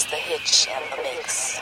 Mr. Hitch and the Mix.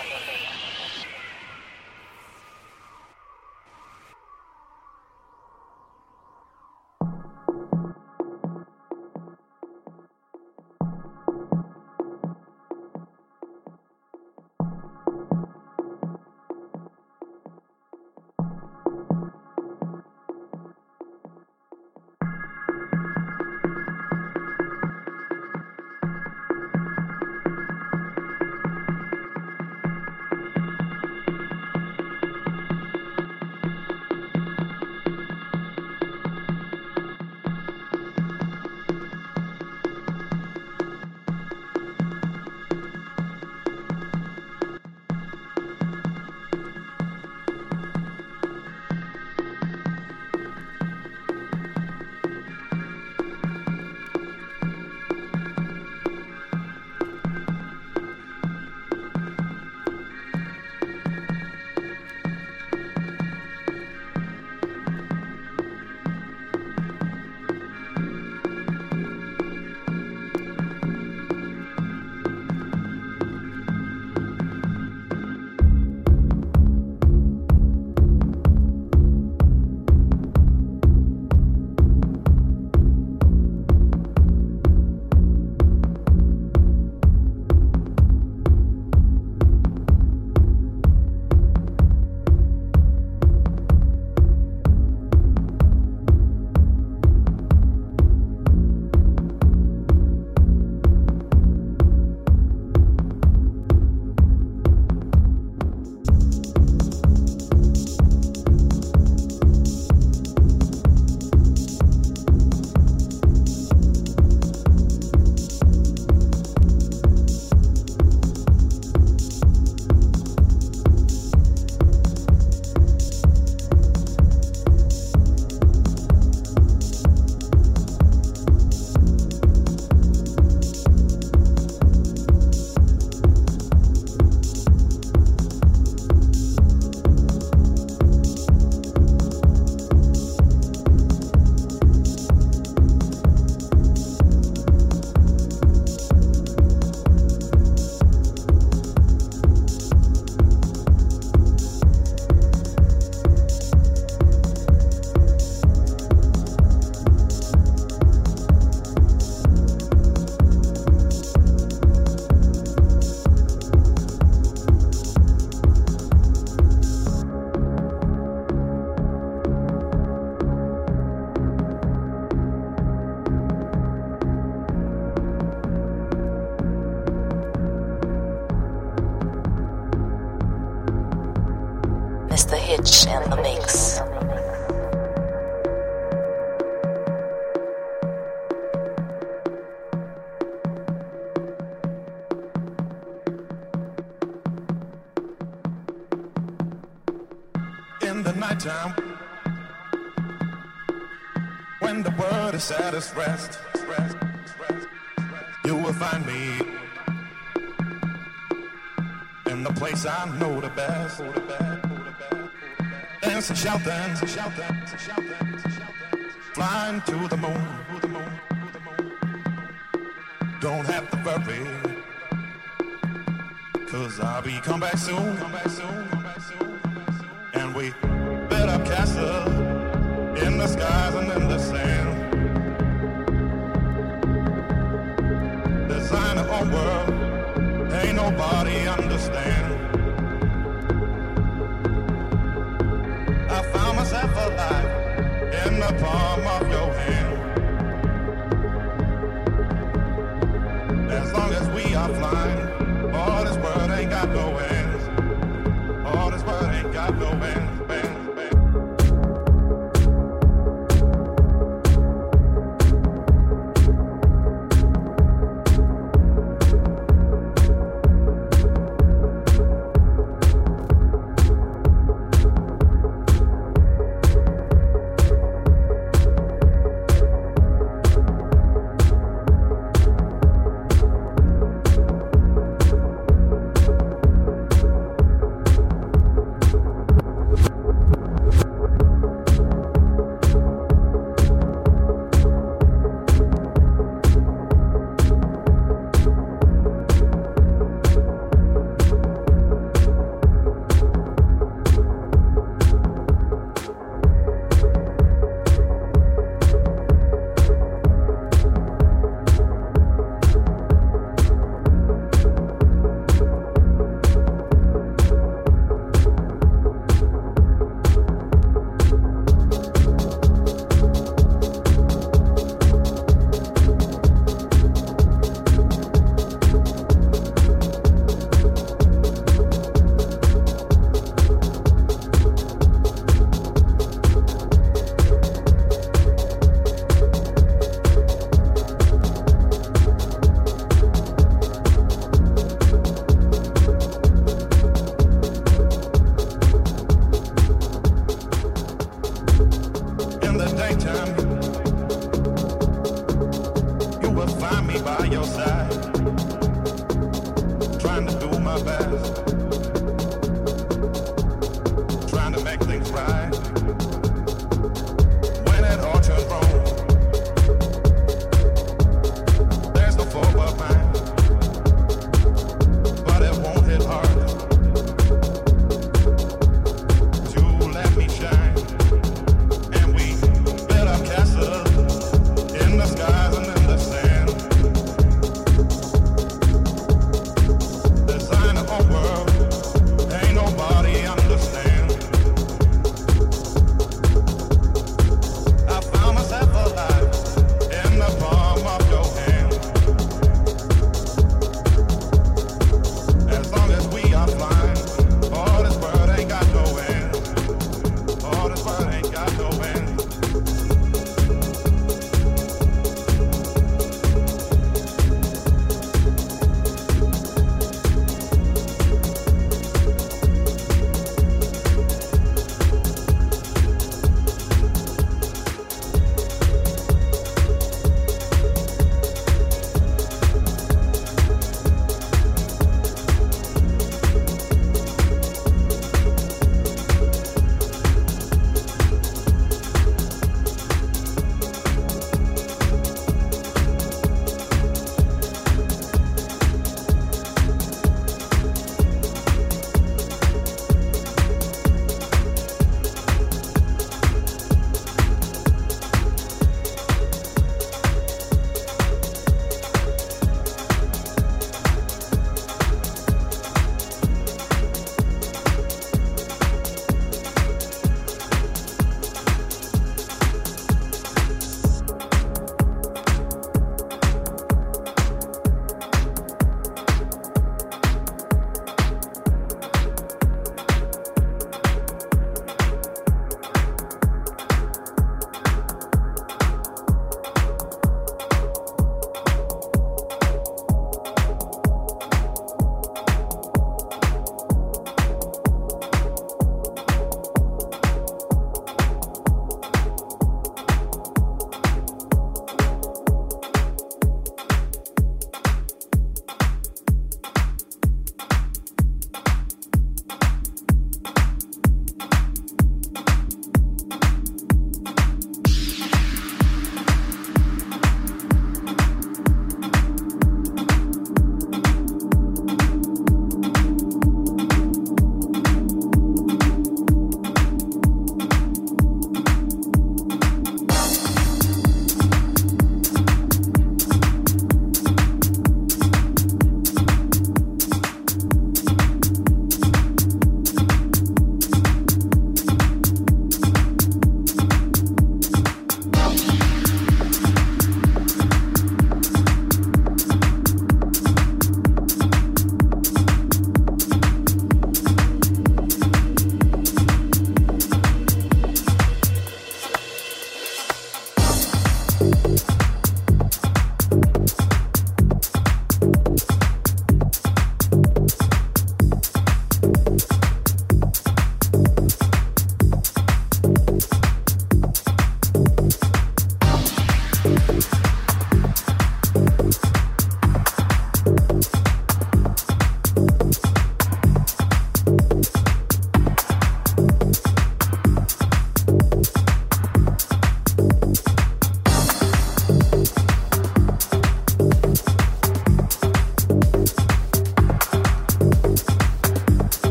Rest, rest, you will find me in the place I know the best. Dancing, shouting, shouting, flying to the moon. Don't have to worry, cause I'll be come back soon. And we build up castles in the skies and in the sand. World ain't nobody understand.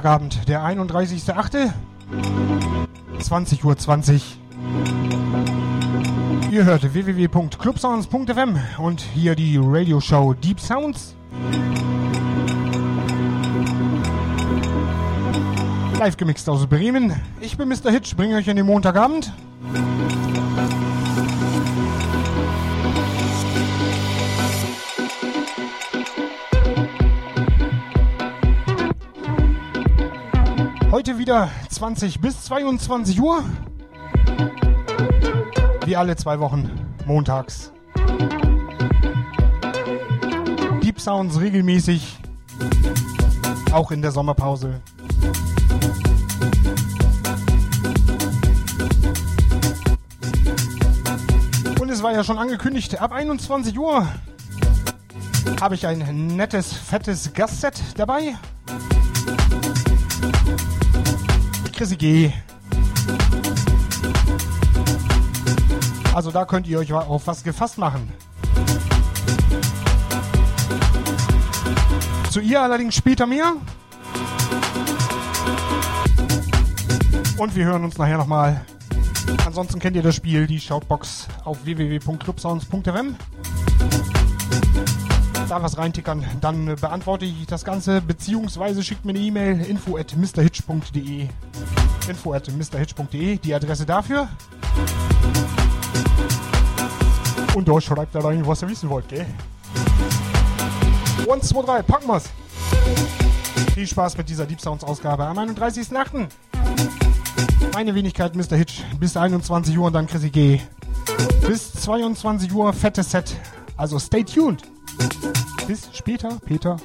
Montagabend, der 31.8. 20.20 Uhr. 20. Ihr hört www.clubsounds.fm und hier die Radioshow Deep Sounds. Live gemixt aus Bremen. Ich bin Mr. Hitch, bringe euch in den Montagabend. Wieder 20 bis 22 Uhr. Wie alle zwei Wochen, montags. Deep Sounds regelmäßig, auch in der Sommerpause. Und es war ja schon angekündigt, ab 21 Uhr habe ich ein nettes, fettes Gastset dabei. Chrissy G. Also da könnt ihr euch auf was gefasst machen. Zu ihr allerdings später mehr. Und wir hören uns nachher nochmal. Ansonsten kennt ihr das Spiel, die Shoutbox auf www.clubsounds.fm. Da was reintickern, dann beantworte ich das Ganze, beziehungsweise schickt mir eine E-Mail info at mrhitch.de info at mrhitch.de, die Adresse dafür. Und da schreibt da rein, was ihr wissen wollt, gell? 1, 2, 3, packen wir's! Viel Spaß mit dieser Deep Sounds Ausgabe am 31.08. Meine Wenigkeit Mr. Hitch bis 21 Uhr und dann Chrissy G. Bis 22 Uhr fettes Set. Also stay tuned. Bis später, Peter.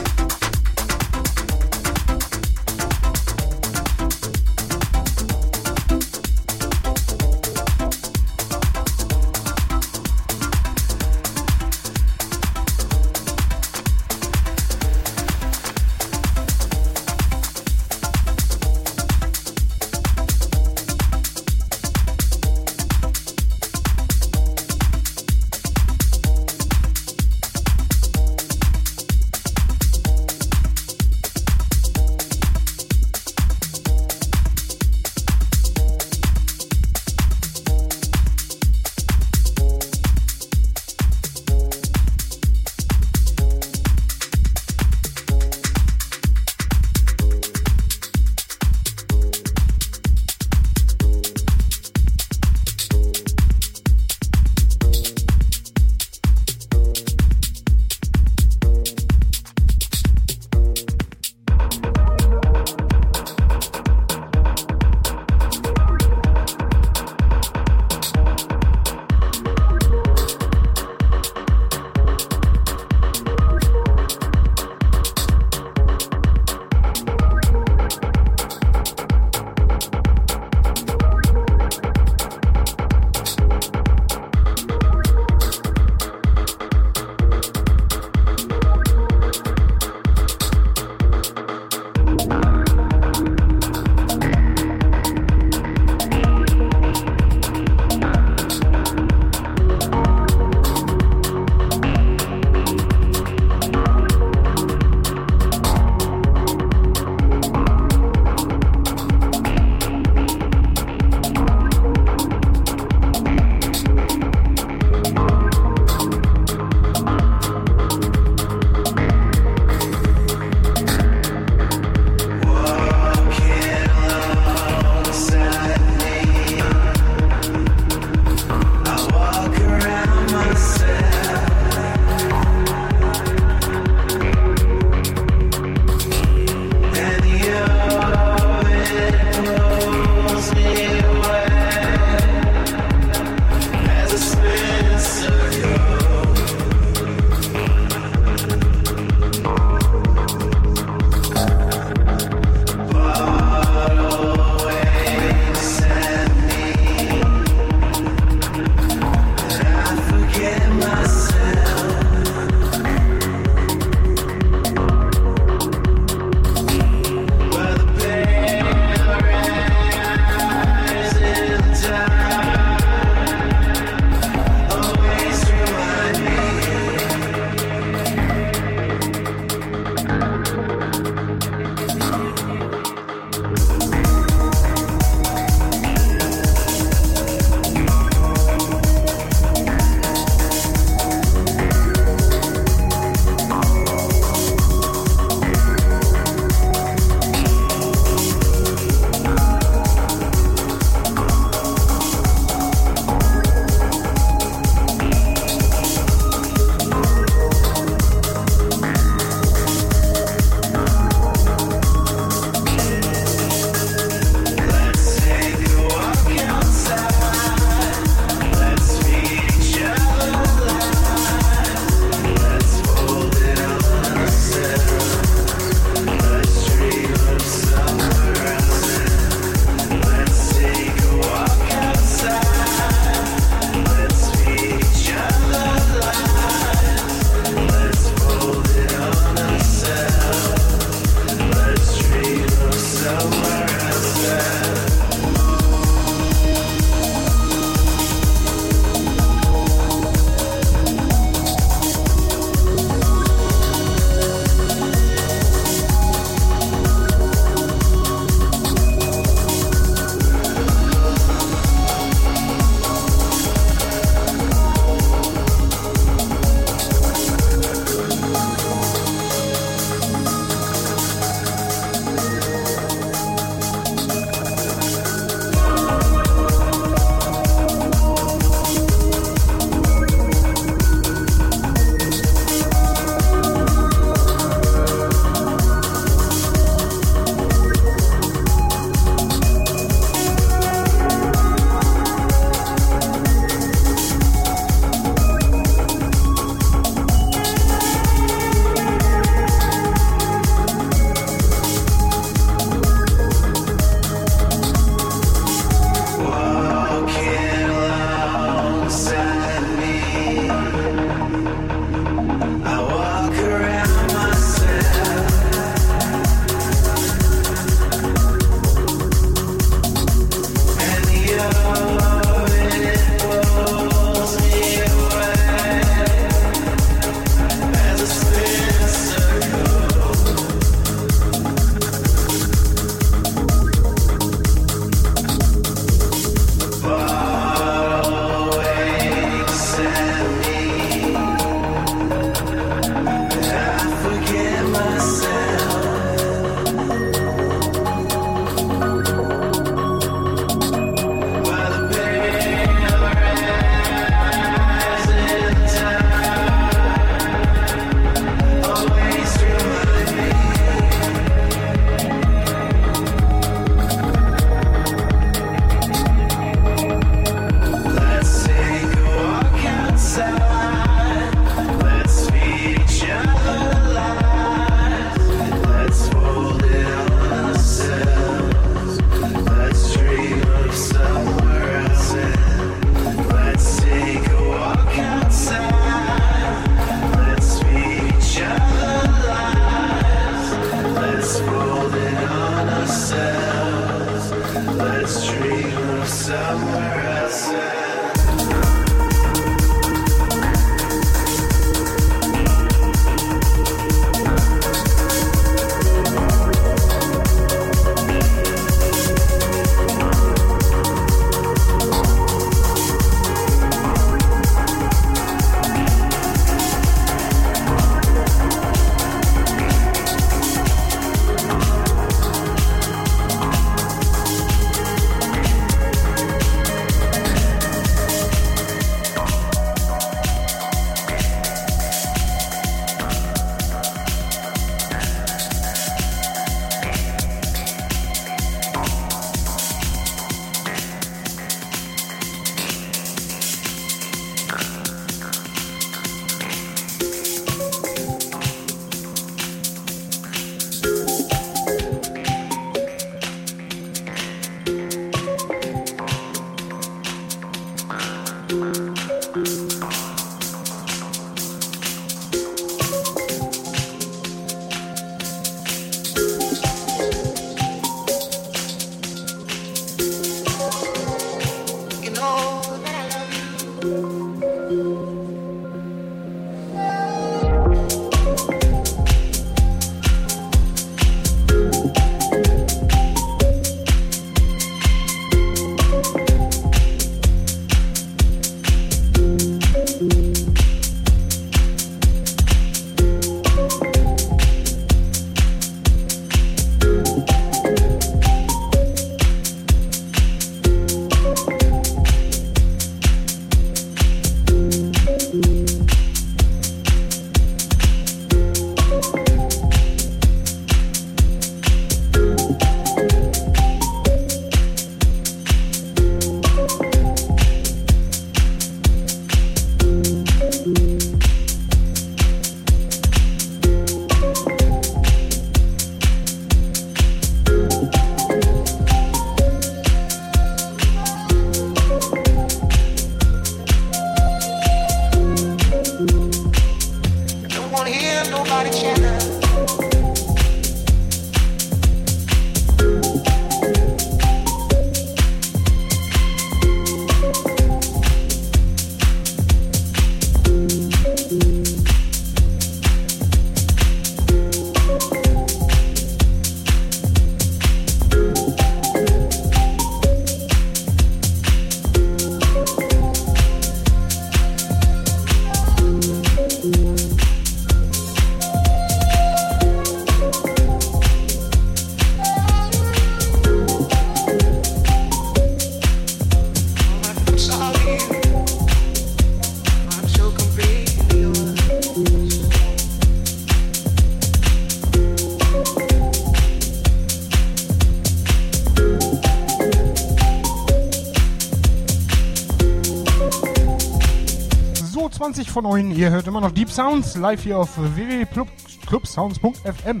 Von euch. Ihr hört immer noch Deep Sounds live hier auf www.clubsounds.fm.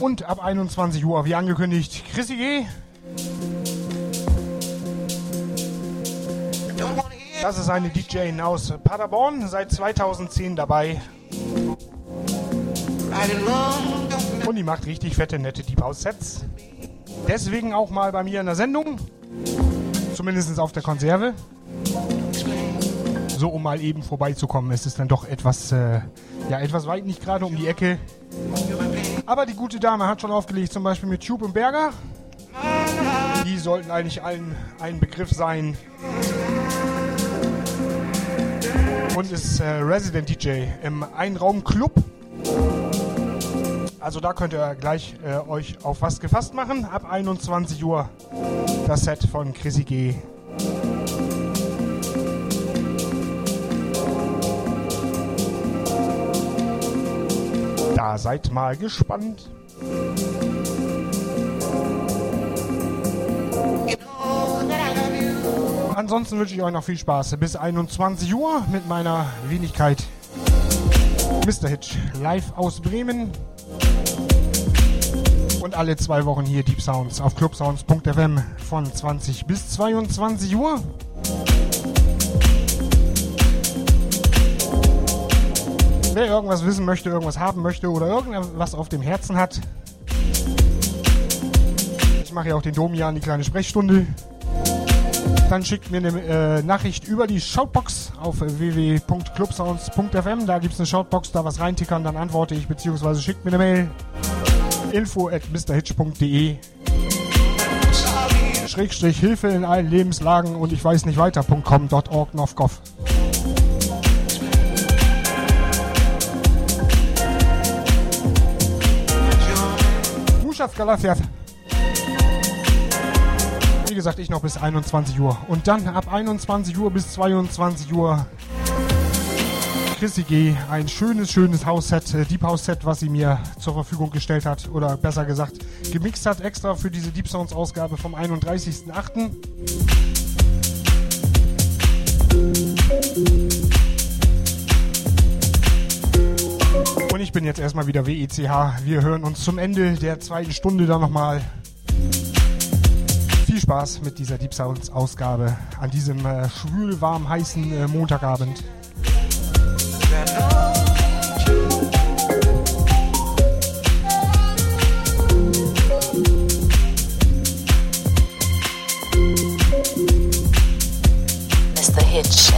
Und ab 21 Uhr, wie angekündigt, Chrissy G. Das ist eine DJ aus Paderborn, seit 2010 dabei. Und die macht richtig fette, nette Deep House Sets. Deswegen auch mal bei mir in der Sendung. Zumindest auf der Konserve. So, um mal eben vorbeizukommen. Es ist dann doch etwas, äh, ja, etwas weit, nicht gerade um die Ecke. Aber die gute Dame hat schon aufgelegt, zum Beispiel mit Tube und Berger. Die sollten eigentlich allen ein Begriff sein. Und ist äh, Resident DJ im Einraum-Club. Also da könnt ihr gleich äh, euch auf was gefasst machen. Ab 21 Uhr das Set von Chrissy G. Da seid mal gespannt. Ansonsten wünsche ich euch noch viel Spaß bis 21 Uhr mit meiner Wenigkeit Mr. Hitch live aus Bremen und alle zwei Wochen hier Deep Sounds auf clubsounds.fm von 20 bis 22 Uhr. Wer irgendwas wissen möchte, irgendwas haben möchte oder irgendwas auf dem Herzen hat, ich mache ja auch den Domian, die kleine Sprechstunde. Dann schickt mir eine äh, Nachricht über die Shoutbox auf www.clubsounds.fm. Da gibt es eine Shoutbox, da was reintickern, dann antworte ich, beziehungsweise schickt mir eine Mail. Info at mrhitch.de Schrägstrich Hilfe in allen Lebenslagen und ich weiß nicht weiter.com.org novgov. Muschaft Galafiat. Wie gesagt, ich noch bis 21 Uhr. Und dann ab 21 Uhr bis 22 Uhr Chrissy G. Ein schönes, schönes House-Set, äh, Deep House-Set, was sie mir zur Verfügung gestellt hat. Oder besser gesagt, gemixt hat extra für diese Deep Sounds-Ausgabe vom 31.08. Und ich bin jetzt erstmal wieder WECH. Wir hören uns zum Ende der zweiten Stunde dann nochmal viel Spaß mit dieser Deep Sounds Ausgabe an diesem äh, schwül, warm, heißen äh, Montagabend. Mr. Hitch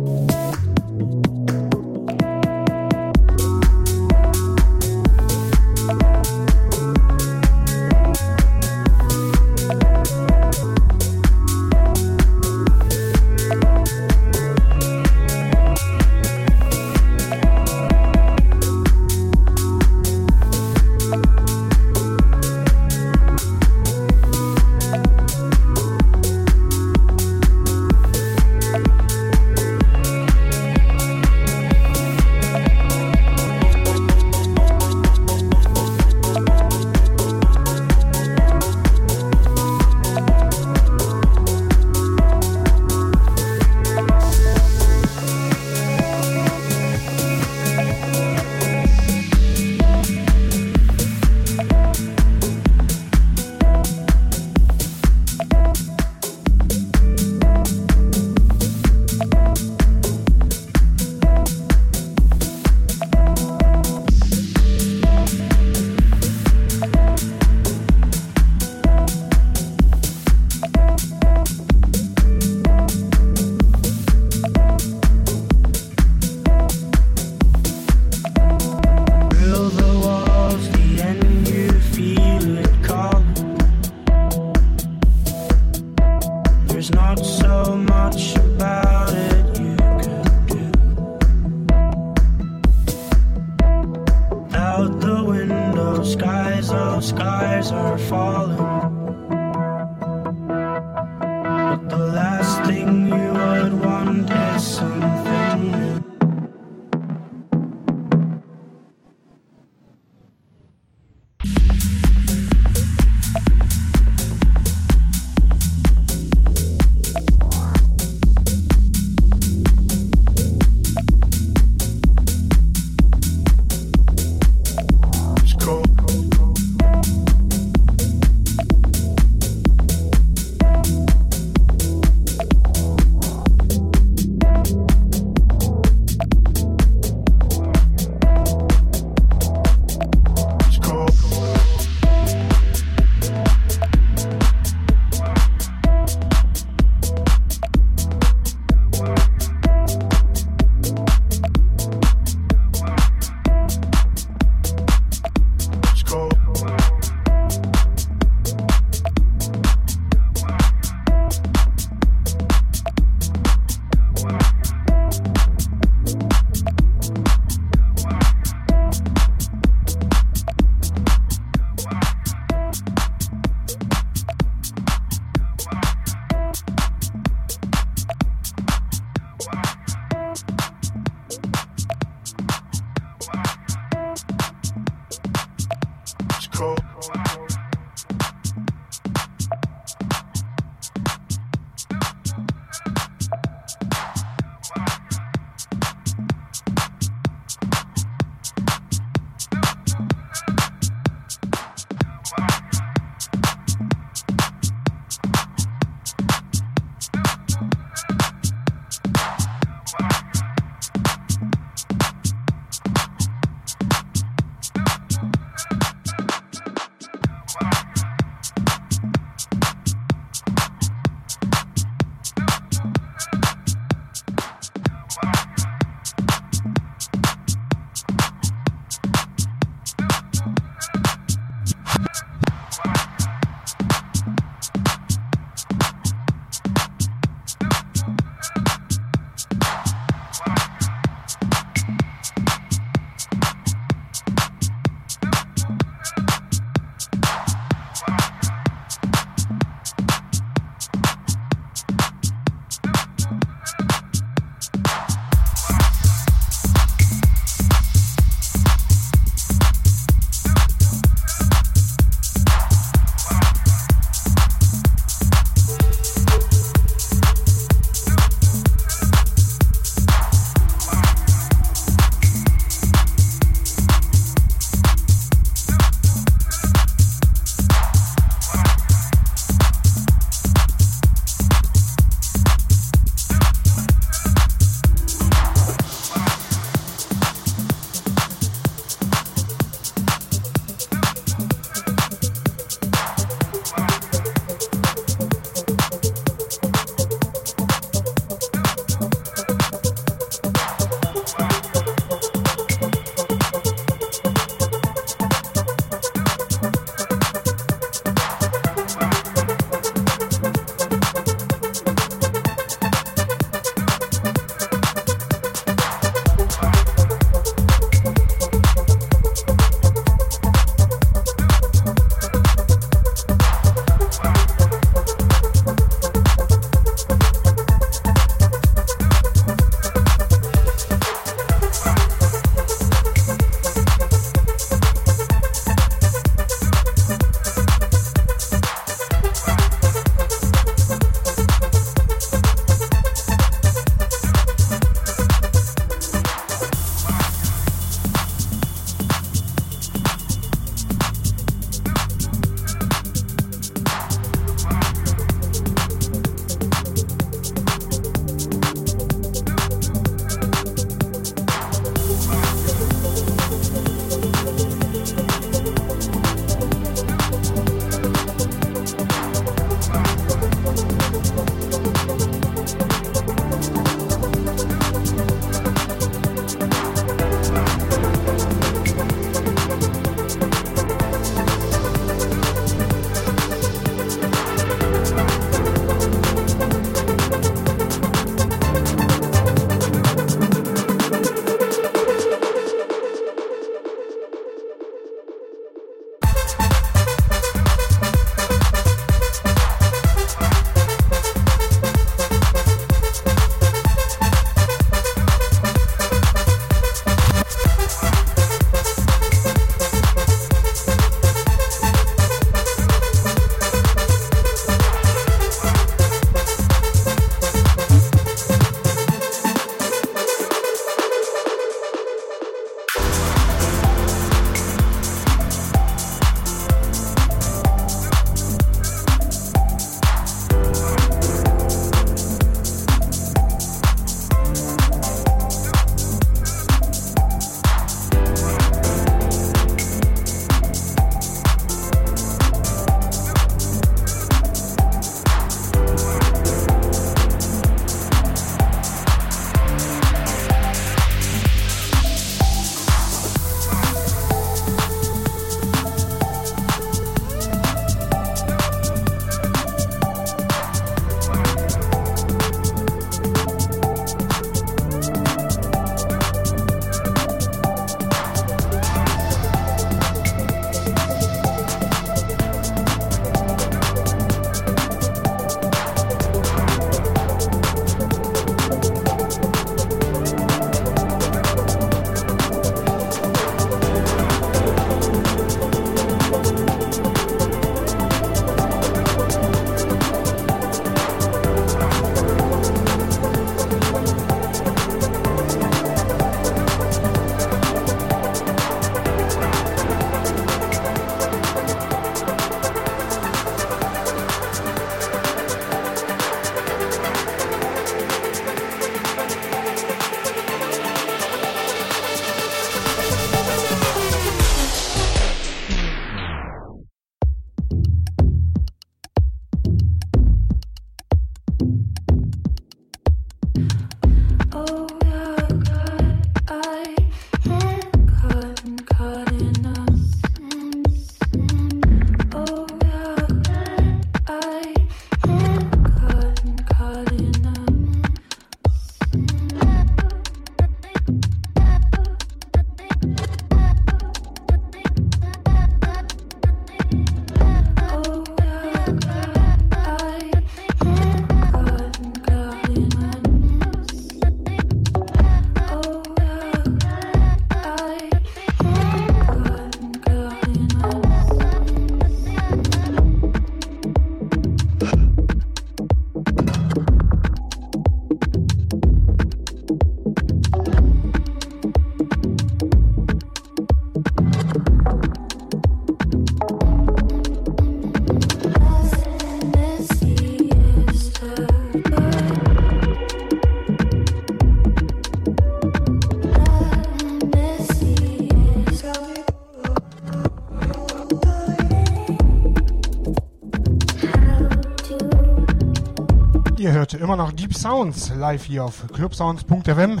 immer noch Deep Sounds live hier auf clubsounds.fm.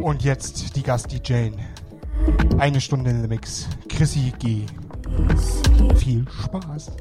Und jetzt die Gast-DJ. Eine Stunde in the Mix. Chrissy G. Viel Spaß.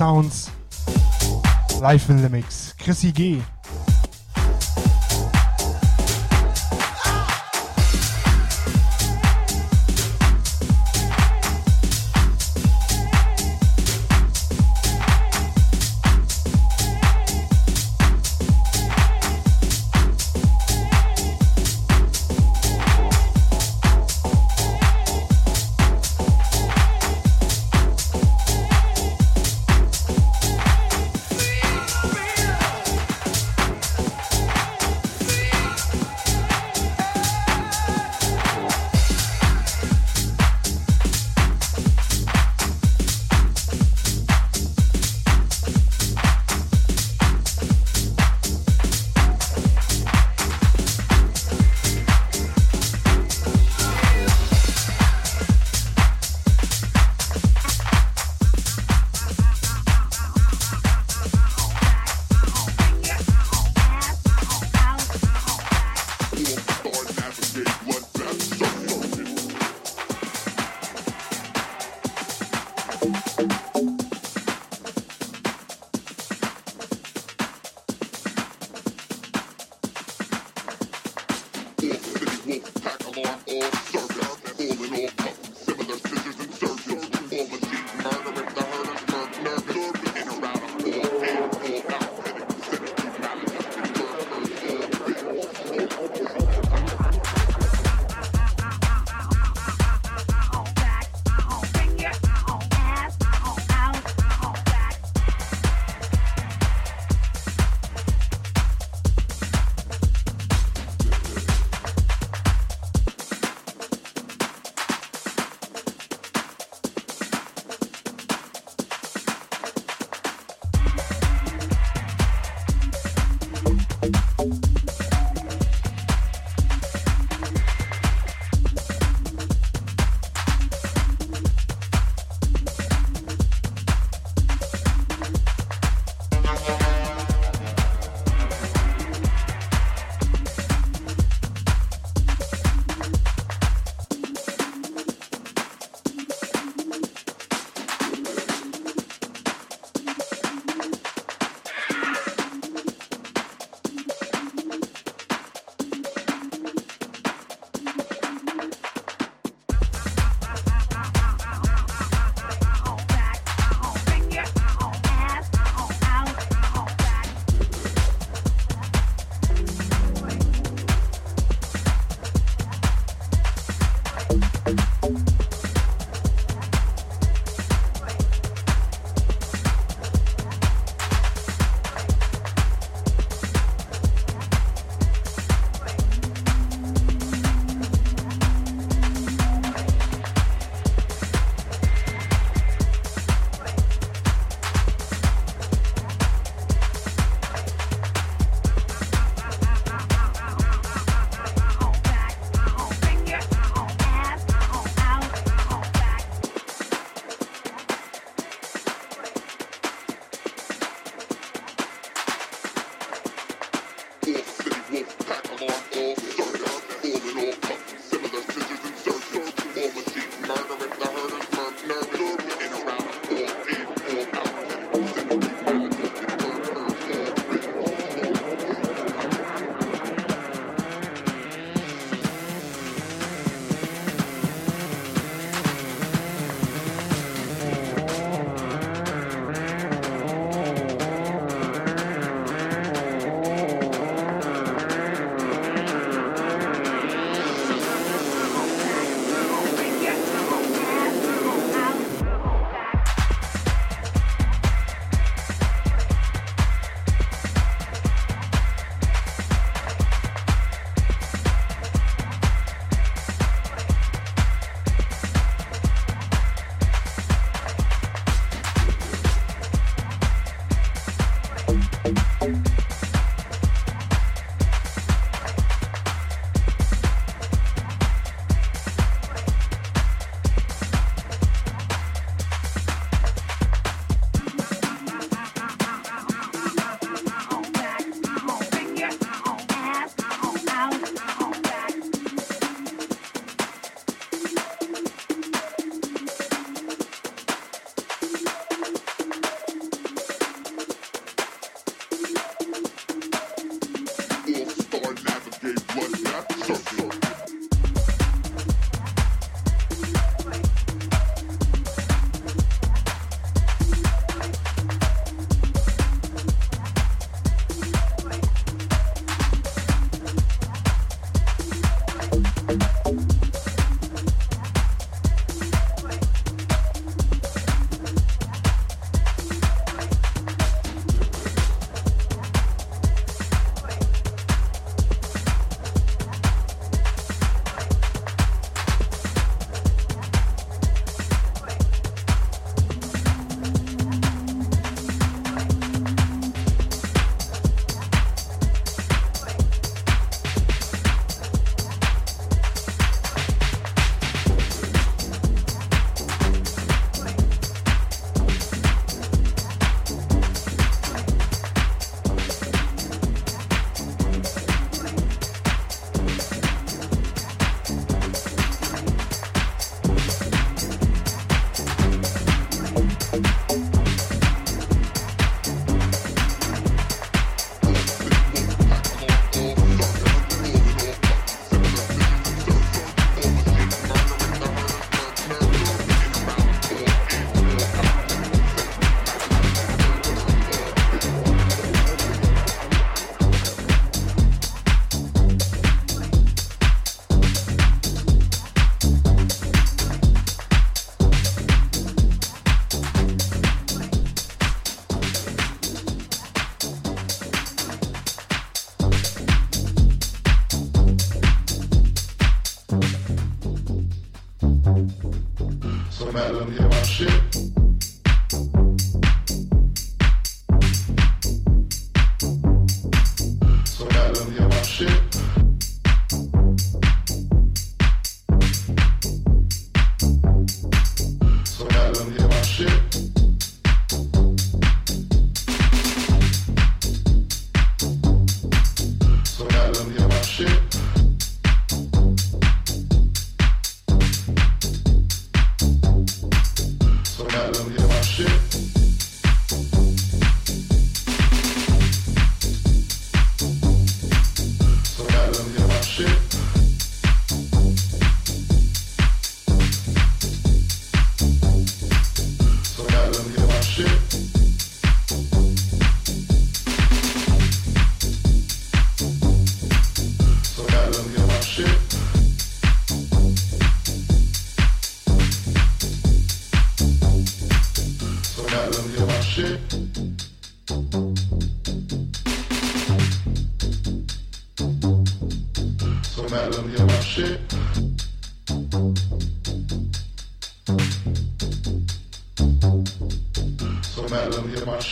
Sounds live in the Mix. Chrissy G.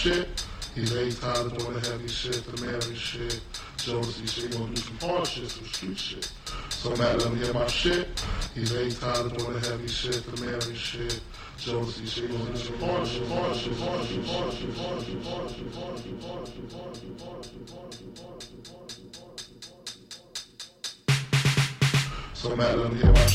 shit. He's ain't tired of doing the heavy shit, the manly shit, Jonesy, shit. He wanna do some hard shit, some street shit. So I'm at him hear my shit. He's ain't tired of doing the heavy shit, the manly shit, jealousy shit. He wanna do some hard shit, hard shit, hard shit, hard shit, hard shit, hard shit, hard shit, hard shit, hard shit, hard shit, hard shit, hard shit, hard shit. So I'm hard shit, hard shit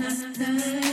last night.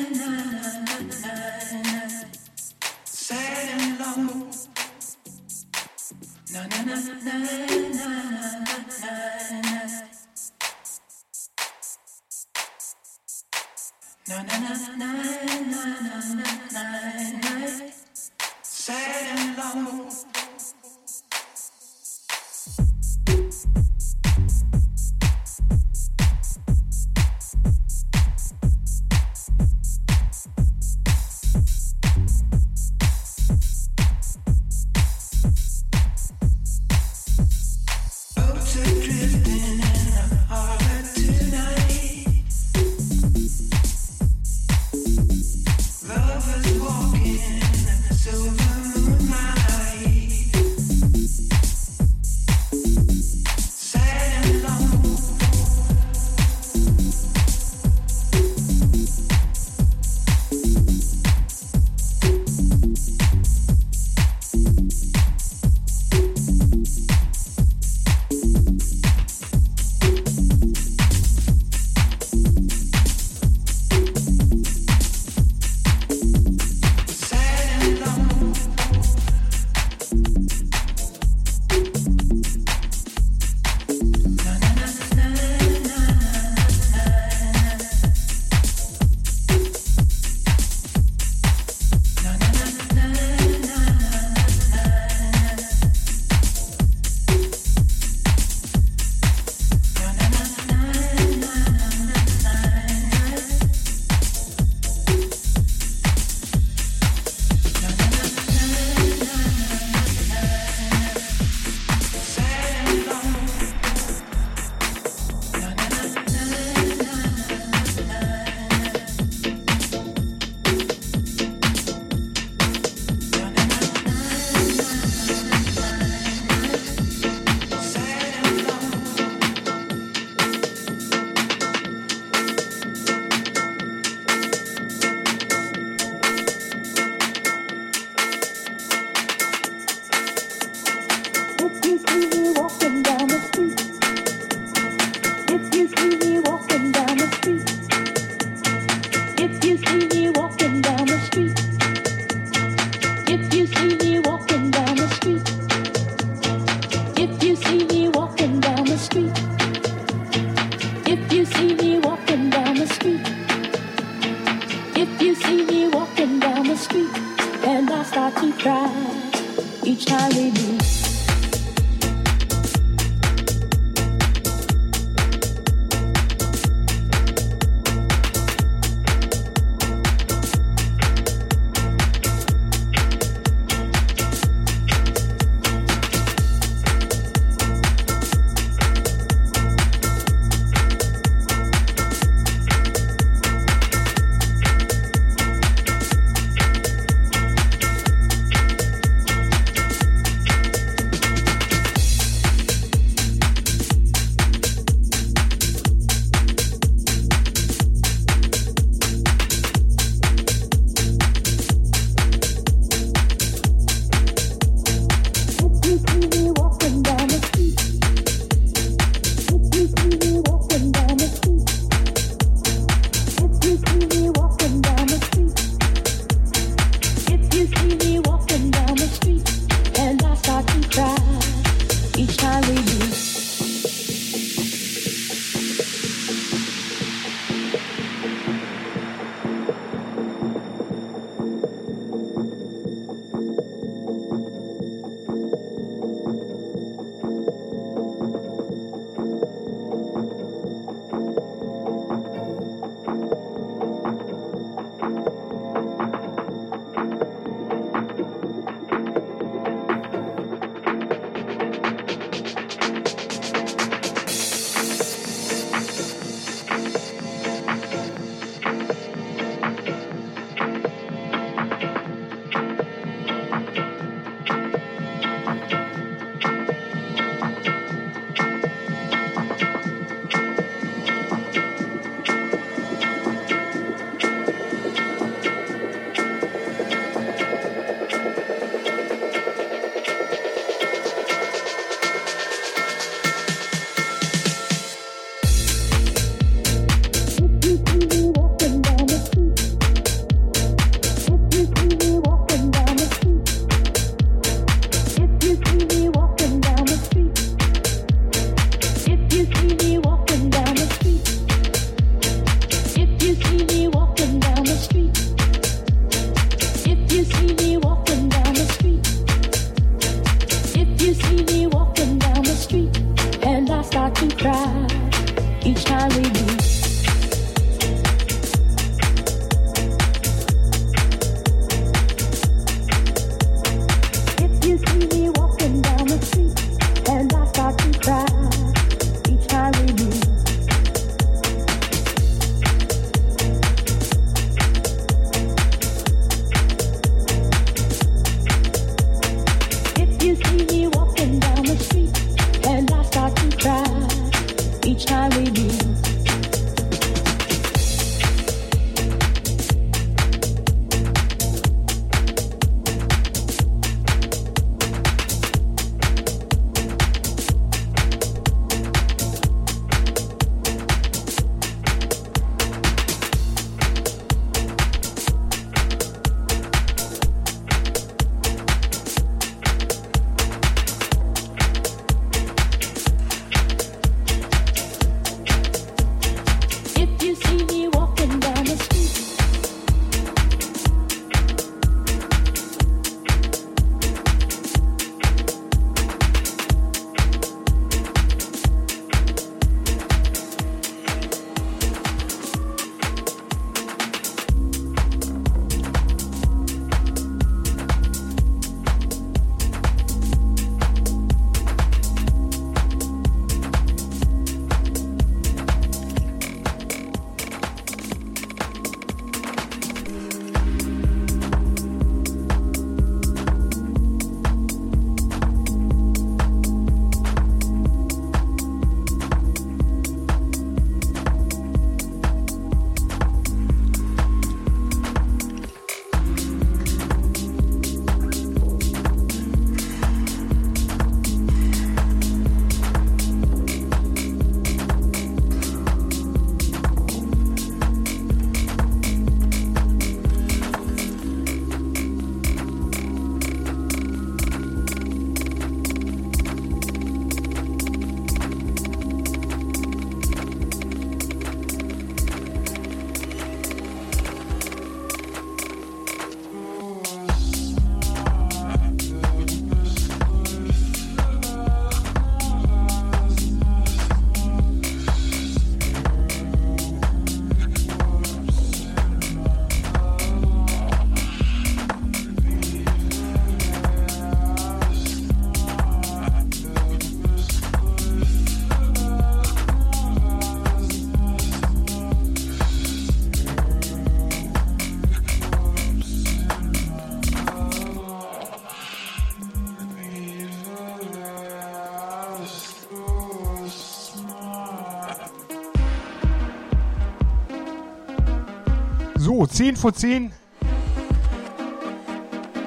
10 vor 10.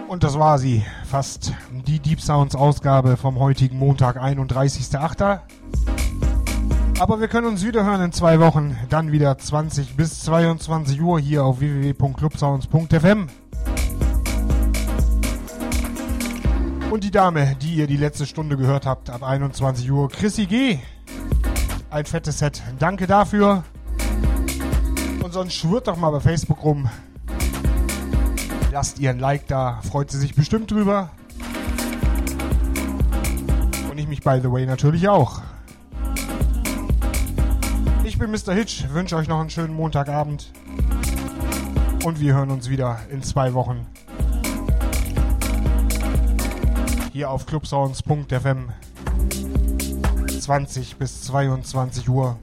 Und das war sie. Fast die Deep Sounds Ausgabe vom heutigen Montag, 31.08. Aber wir können uns wieder hören in zwei Wochen. Dann wieder 20 bis 22 Uhr hier auf www.clubsounds.fm. Und die Dame, die ihr die letzte Stunde gehört habt, ab 21 Uhr, Chrissy G. Ein fettes Set. Danke dafür. Sonst schwört doch mal bei Facebook rum. Lasst ihr ein Like da, freut sie sich bestimmt drüber. Und ich mich, by the way, natürlich auch. Ich bin Mr. Hitch, wünsche euch noch einen schönen Montagabend. Und wir hören uns wieder in zwei Wochen. Hier auf clubsounds.fm. 20 bis 22 Uhr.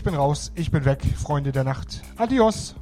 Ich bin raus, ich bin weg, Freunde der Nacht. Adios.